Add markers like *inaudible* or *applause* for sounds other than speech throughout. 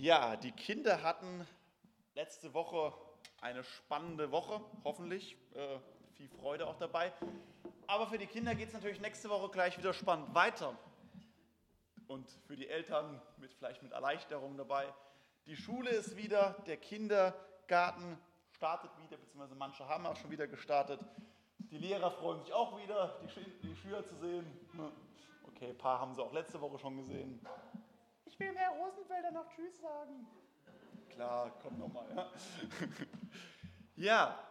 Ja, die Kinder hatten letzte Woche eine spannende Woche, hoffentlich. Äh, viel Freude auch dabei. Aber für die Kinder geht es natürlich nächste Woche gleich wieder spannend weiter. Und für die Eltern mit vielleicht mit Erleichterung dabei. Die Schule ist wieder, der Kindergarten startet wieder, beziehungsweise manche haben auch schon wieder gestartet. Die Lehrer freuen sich auch wieder, die, Sch die Schüler zu sehen. Okay, ein paar haben sie auch letzte Woche schon gesehen. Ich will Herr Rosenfelder noch Tschüss sagen. Klar, komm nochmal. Ja. *laughs* ja,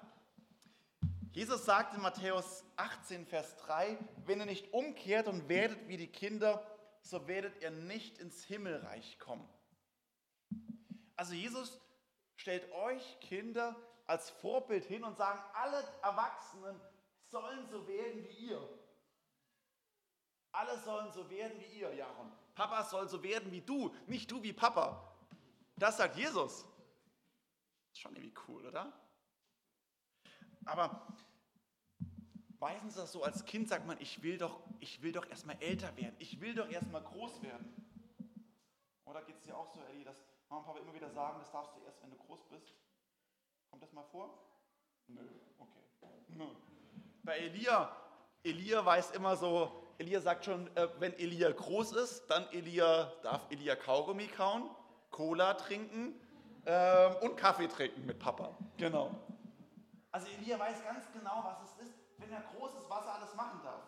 Jesus sagt in Matthäus 18, Vers 3, wenn ihr nicht umkehrt und werdet wie die Kinder, so werdet ihr nicht ins Himmelreich kommen. Also Jesus stellt euch Kinder als Vorbild hin und sagen, alle Erwachsenen sollen so werden wie ihr. Alle sollen so werden wie ihr, Jaron. Papa soll so werden wie du, nicht du wie Papa. Das sagt Jesus. Ist schon irgendwie cool, oder? Aber meistens ist das so, als Kind sagt man, ich will doch, ich will doch erstmal älter werden, ich will doch erstmal groß werden. Oder geht es dir auch so, Ellie, dass Mama und Papa immer wieder sagen, das darfst du erst, wenn du groß bist? Kommt das mal vor? Nö, okay. Nö. Bei Elia, Elia weiß immer so, Elia sagt schon, äh, wenn Elia groß ist, dann Elia, darf Elia Kaugummi kauen, Cola trinken äh, und Kaffee trinken mit Papa. Genau. Also Elia weiß ganz genau, was es ist, wenn er groß ist, was er alles machen darf.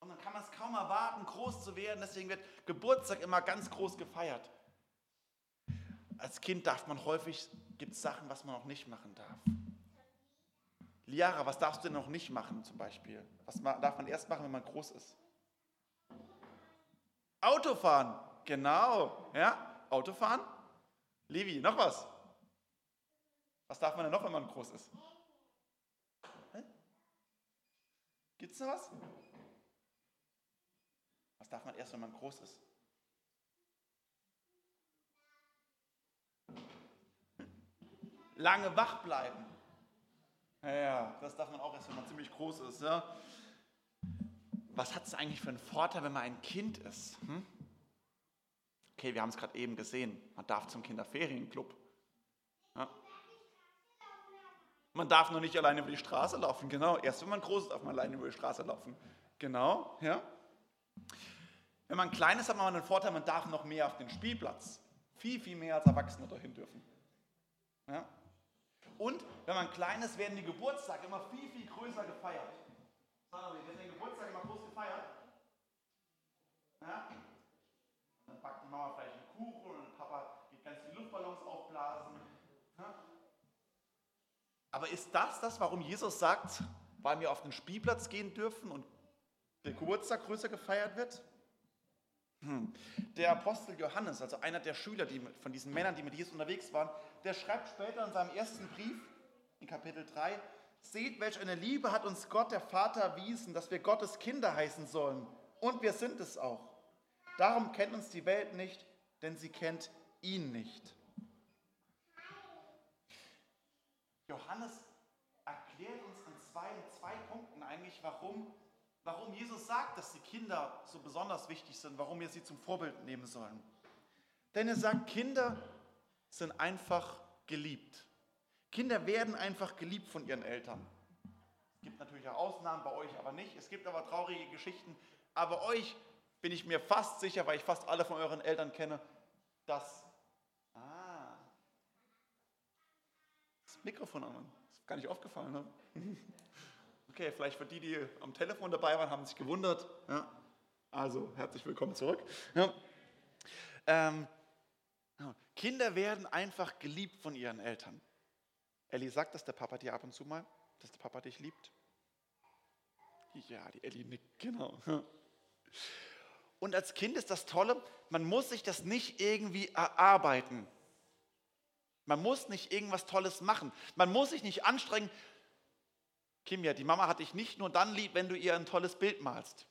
Und dann kann man es kaum erwarten, groß zu werden. Deswegen wird Geburtstag immer ganz groß gefeiert. Als Kind darf man häufig, gibt es Sachen, was man noch nicht machen darf. Liara, was darfst du denn noch nicht machen zum Beispiel? Was darf man erst machen, wenn man groß ist? Autofahren, genau. Ja, Autofahren. Levi, noch was? Was darf man denn noch, wenn man groß ist? Gibt es noch was? Was darf man erst, wenn man groß ist? Lange wach bleiben. Ja, das darf man auch erst, wenn man ziemlich groß ist. Ja? Was hat es eigentlich für einen Vorteil, wenn man ein Kind ist? Hm? Okay, wir haben es gerade eben gesehen. Man darf zum Kinderferienclub. Ja? Man darf noch nicht alleine über die Straße laufen. Genau, erst wenn man groß ist, darf man alleine über die Straße laufen. Genau, ja. Wenn man klein ist, hat man den Vorteil, man darf noch mehr auf den Spielplatz. Viel, viel mehr als Erwachsene dahin dürfen. Ja? Und wenn man klein ist, werden die Geburtstage immer viel, viel größer gefeiert. Sagen wir, werden den Geburtstag immer groß gefeiert. Ja? Dann backt die Mama vielleicht einen Kuchen und Papa geht ganz viele Luftballons aufblasen. Ja? Aber ist das das, warum Jesus sagt, weil wir auf den Spielplatz gehen dürfen und der Geburtstag größer gefeiert wird? Hm. Der Apostel Johannes, also einer der Schüler die, von diesen Männern, die mit Jesus unterwegs waren, der schreibt später in seinem ersten Brief, in Kapitel 3, Seht, welch eine Liebe hat uns Gott, der Vater, erwiesen, dass wir Gottes Kinder heißen sollen. Und wir sind es auch. Darum kennt uns die Welt nicht, denn sie kennt ihn nicht. Johannes erklärt uns in zwei, in zwei Punkten eigentlich, warum warum Jesus sagt, dass die Kinder so besonders wichtig sind, warum wir sie zum Vorbild nehmen sollen. Denn er sagt, Kinder sind einfach geliebt. Kinder werden einfach geliebt von ihren Eltern. Es gibt natürlich auch Ausnahmen, bei euch aber nicht. Es gibt aber traurige Geschichten. Aber euch bin ich mir fast sicher, weil ich fast alle von euren Eltern kenne, dass. Ah. Das Mikrofon an. Das ist gar nicht aufgefallen. Ne? *laughs* Okay, vielleicht für die, die am Telefon dabei waren, haben sich gewundert. Ja. Also herzlich willkommen zurück. Ja. Ähm, Kinder werden einfach geliebt von ihren Eltern. Ellie sagt, dass der Papa dir ab und zu mal, dass der Papa dich liebt. Ja, die Ellie nickt, genau. Und als Kind ist das Tolle, man muss sich das nicht irgendwie erarbeiten. Man muss nicht irgendwas Tolles machen. Man muss sich nicht anstrengen, Kimja, die Mama hat dich nicht nur dann lieb, wenn du ihr ein tolles Bild malst.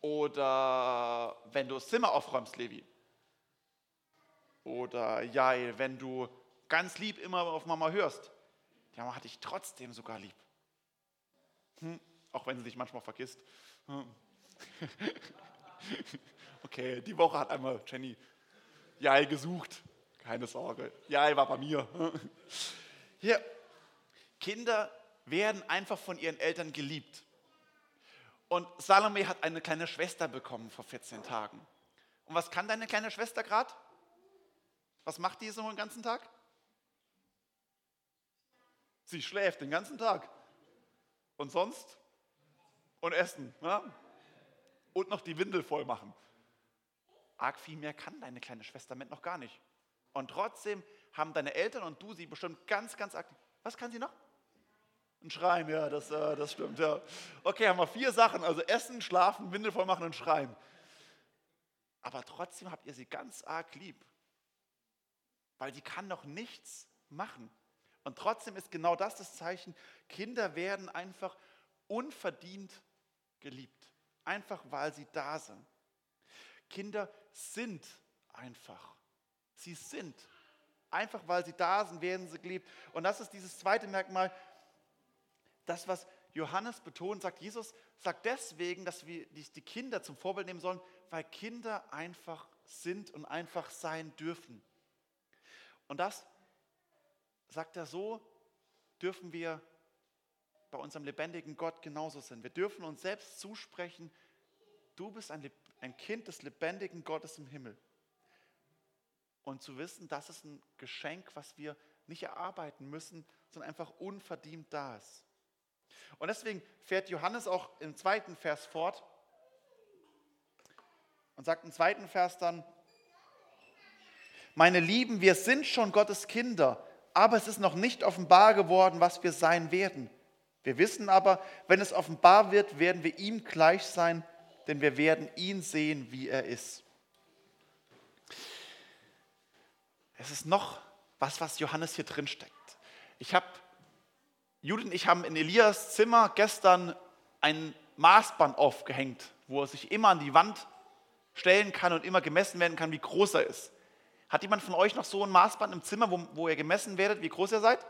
Oder wenn du das Zimmer aufräumst, Levi. Oder Jail, wenn du ganz lieb immer auf Mama hörst. Die Mama hat dich trotzdem sogar lieb. Hm, auch wenn sie dich manchmal vergisst. Hm. *laughs* okay, die Woche hat einmal Jenny Jail gesucht. keine Sorge. Ja, er war bei mir. *laughs* Hier, Kinder werden einfach von ihren Eltern geliebt. Und Salome hat eine kleine Schwester bekommen vor 14 Tagen. Und was kann deine kleine Schwester gerade? Was macht die so den ganzen Tag? Sie schläft den ganzen Tag. Und sonst? Und essen. Ja? Und noch die Windel voll machen. Arg viel mehr kann deine kleine Schwester mit noch gar nicht. Und trotzdem haben deine Eltern und du sie bestimmt ganz, ganz aktiv. Was kann sie noch? Ein Schreien, ja, das, äh, das stimmt, ja. Okay, haben wir vier Sachen, also Essen, Schlafen, Windel voll machen und Schreien. Aber trotzdem habt ihr sie ganz arg lieb, weil die kann noch nichts machen. Und trotzdem ist genau das das Zeichen, Kinder werden einfach unverdient geliebt, einfach weil sie da sind. Kinder sind einfach. Sie sind. Einfach weil sie da sind, werden sie geliebt. Und das ist dieses zweite Merkmal, das, was Johannes betont, sagt Jesus, sagt deswegen, dass wir die Kinder zum Vorbild nehmen sollen, weil Kinder einfach sind und einfach sein dürfen. Und das, sagt er so, dürfen wir bei unserem lebendigen Gott genauso sein. Wir dürfen uns selbst zusprechen, du bist ein, ein Kind des lebendigen Gottes im Himmel. Und zu wissen, das ist ein Geschenk, was wir nicht erarbeiten müssen, sondern einfach unverdient da ist. Und deswegen fährt Johannes auch im zweiten Vers fort und sagt im zweiten Vers dann, meine Lieben, wir sind schon Gottes Kinder, aber es ist noch nicht offenbar geworden, was wir sein werden. Wir wissen aber, wenn es offenbar wird, werden wir ihm gleich sein, denn wir werden ihn sehen, wie er ist. Es ist noch was, was Johannes hier drin steckt. Ich habe Judith ich haben in Elias Zimmer gestern ein Maßband aufgehängt, wo er sich immer an die Wand stellen kann und immer gemessen werden kann, wie groß er ist. Hat jemand von euch noch so ein Maßband im Zimmer, wo, wo ihr gemessen werdet, wie groß ihr seid?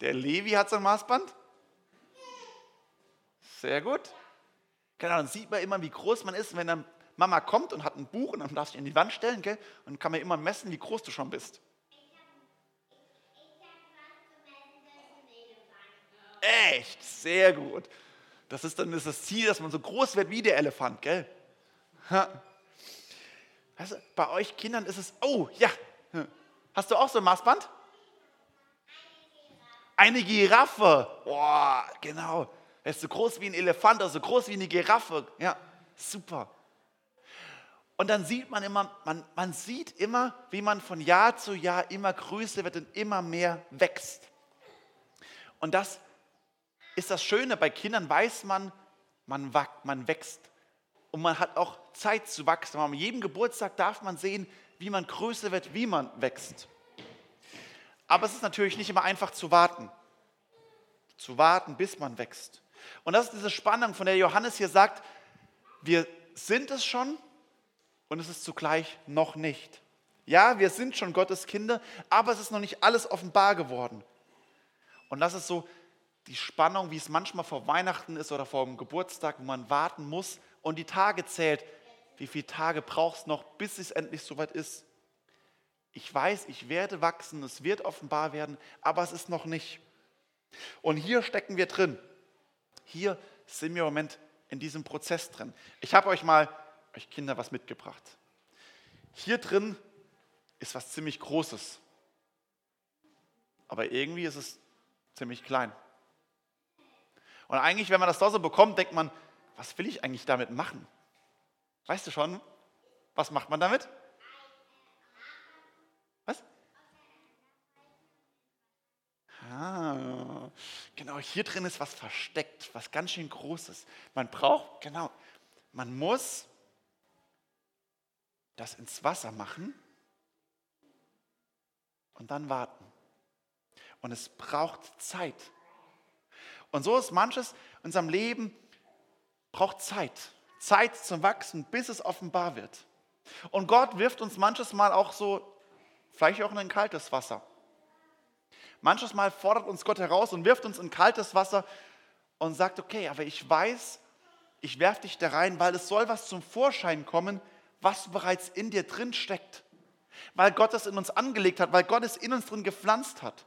Der Levi hat so ein Maßband. Sehr gut. Genau, dann sieht man immer, wie groß man ist, wenn dann Mama kommt und hat ein Buch und dann darfst du ihn an die Wand stellen, gell? und kann man immer messen, wie groß du schon bist. Echt, sehr gut. Das ist dann das Ziel, dass man so groß wird wie der Elefant, gell? Weißt du, bei euch Kindern ist es, oh ja, hast du auch so ein Maßband? Eine Giraffe. Boah, genau. Er ist so groß wie ein Elefant, also so groß wie eine Giraffe. Ja, super. Und dann sieht man immer, man, man sieht immer, wie man von Jahr zu Jahr immer größer wird und immer mehr wächst. Und das ist das Schöne, bei Kindern weiß man, man, man wächst. Und man hat auch Zeit zu wachsen. An jedem Geburtstag darf man sehen, wie man größer wird, wie man wächst. Aber es ist natürlich nicht immer einfach zu warten. Zu warten, bis man wächst. Und das ist diese Spannung, von der Johannes hier sagt, wir sind es schon und es ist zugleich noch nicht. Ja, wir sind schon Gottes Kinder, aber es ist noch nicht alles offenbar geworden. Und das ist so die Spannung, wie es manchmal vor Weihnachten ist oder vor dem Geburtstag, wo man warten muss und die Tage zählt. Wie viele Tage brauchst du noch, bis es endlich soweit ist? Ich weiß, ich werde wachsen, es wird offenbar werden, aber es ist noch nicht. Und hier stecken wir drin. Hier sind wir im Moment in diesem Prozess drin. Ich habe euch mal, euch Kinder, was mitgebracht. Hier drin ist was ziemlich Großes. Aber irgendwie ist es ziemlich klein. Und eigentlich, wenn man das da so bekommt, denkt man, was will ich eigentlich damit machen? Weißt du schon, was macht man damit? Was? Ah, genau, hier drin ist was versteckt, was ganz schön Großes. Man braucht, genau, man muss das ins Wasser machen und dann warten. Und es braucht Zeit. Und so ist manches in unserem Leben braucht Zeit. Zeit zum Wachsen, bis es offenbar wird. Und Gott wirft uns manches Mal auch so, vielleicht auch in ein kaltes Wasser. Manches Mal fordert uns Gott heraus und wirft uns in kaltes Wasser und sagt, okay, aber ich weiß, ich werfe dich da rein, weil es soll was zum Vorschein kommen, was bereits in dir drin steckt. weil Gott es in uns angelegt hat, weil Gott es in uns drin gepflanzt hat.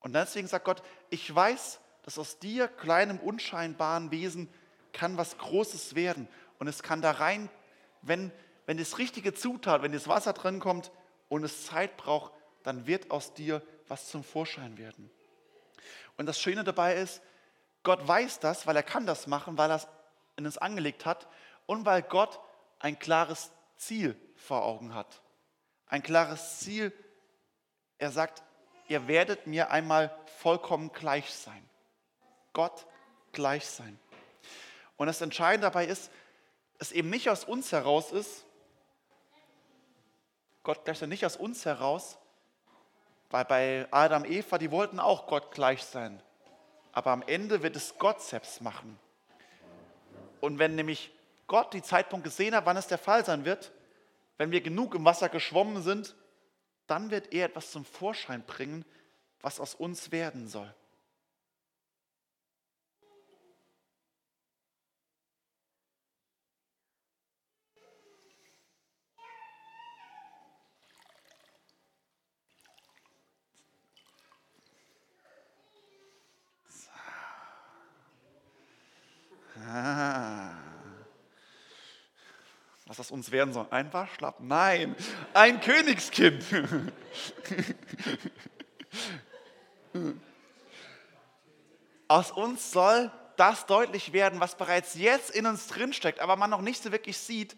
Und deswegen sagt Gott, ich weiß, dass aus dir, kleinem, unscheinbaren Wesen, kann was Großes werden. Und es kann da rein, wenn, wenn das richtige Zutat, wenn das Wasser drin kommt und es Zeit braucht, dann wird aus dir was zum Vorschein werden. Und das Schöne dabei ist, Gott weiß das, weil er kann das machen, weil er es in uns angelegt hat und weil Gott ein klares Ziel vor Augen hat. Ein klares Ziel. Er sagt, ihr werdet mir einmal vollkommen gleich sein. Gott gleich sein. Und das Entscheidende dabei ist, es eben nicht aus uns heraus ist, Gott gleich sein nicht aus uns heraus, weil bei Adam, Eva, die wollten auch Gott gleich sein. Aber am Ende wird es Gott selbst machen. Und wenn nämlich Gott die Zeitpunkt gesehen hat, wann es der Fall sein wird, wenn wir genug im Wasser geschwommen sind, dann wird er etwas zum Vorschein bringen, was aus uns werden soll. Was das uns werden soll. Ein Waschlappen? Nein, ein Königskind. *laughs* Aus uns soll das deutlich werden, was bereits jetzt in uns drinsteckt, aber man noch nicht so wirklich sieht.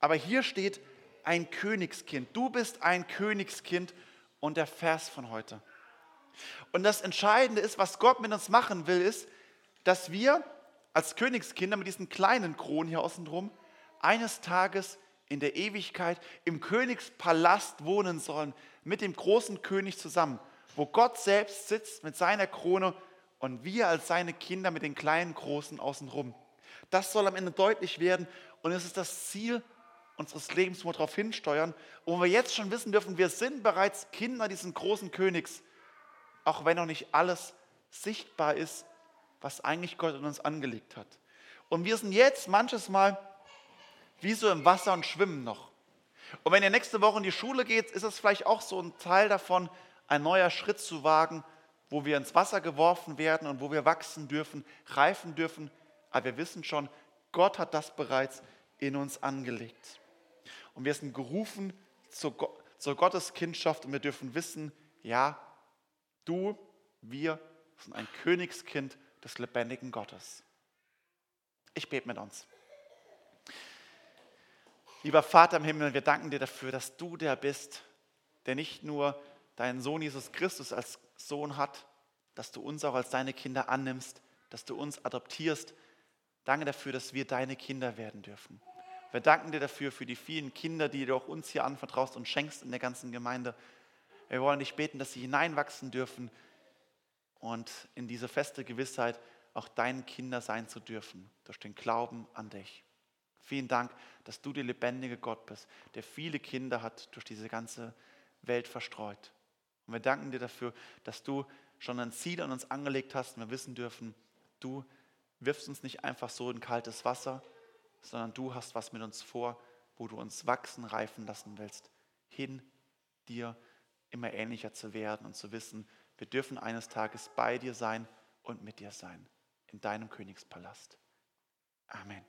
Aber hier steht ein Königskind. Du bist ein Königskind und der Vers von heute. Und das Entscheidende ist, was Gott mit uns machen will, ist, dass wir als Königskinder mit diesen kleinen Kronen hier außen drum eines Tages in der Ewigkeit im Königspalast wohnen sollen, mit dem großen König zusammen, wo Gott selbst sitzt mit seiner Krone und wir als seine Kinder mit den kleinen Großen außenrum. Das soll am Ende deutlich werden und es ist das Ziel unseres Lebens, wo wir darauf hinsteuern, wo wir jetzt schon wissen dürfen, wir sind bereits Kinder dieses großen Königs, auch wenn noch nicht alles sichtbar ist, was eigentlich Gott in uns angelegt hat. Und wir sind jetzt manches Mal wie so im Wasser und schwimmen noch. Und wenn ihr nächste Woche in die Schule geht, ist es vielleicht auch so ein Teil davon, ein neuer Schritt zu wagen, wo wir ins Wasser geworfen werden und wo wir wachsen dürfen, reifen dürfen. Aber wir wissen schon, Gott hat das bereits in uns angelegt. Und wir sind gerufen zur, zur Gotteskindschaft und wir dürfen wissen, ja, du, wir sind ein Königskind des lebendigen Gottes. Ich bete mit uns. Lieber Vater im Himmel, wir danken dir dafür, dass du der bist, der nicht nur deinen Sohn Jesus Christus als Sohn hat, dass du uns auch als deine Kinder annimmst, dass du uns adoptierst. Danke dafür, dass wir deine Kinder werden dürfen. Wir danken dir dafür, für die vielen Kinder, die du auch uns hier anvertraust und schenkst in der ganzen Gemeinde. Wir wollen dich beten, dass sie hineinwachsen dürfen und in diese feste Gewissheit auch dein Kinder sein zu dürfen, durch den Glauben an dich. Vielen Dank, dass du der lebendige Gott bist, der viele Kinder hat durch diese ganze Welt verstreut. Und wir danken dir dafür, dass du schon ein Ziel an uns angelegt hast und wir wissen dürfen, du wirfst uns nicht einfach so in kaltes Wasser, sondern du hast was mit uns vor, wo du uns wachsen, reifen lassen willst, hin dir immer ähnlicher zu werden und zu wissen, wir dürfen eines Tages bei dir sein und mit dir sein, in deinem Königspalast. Amen.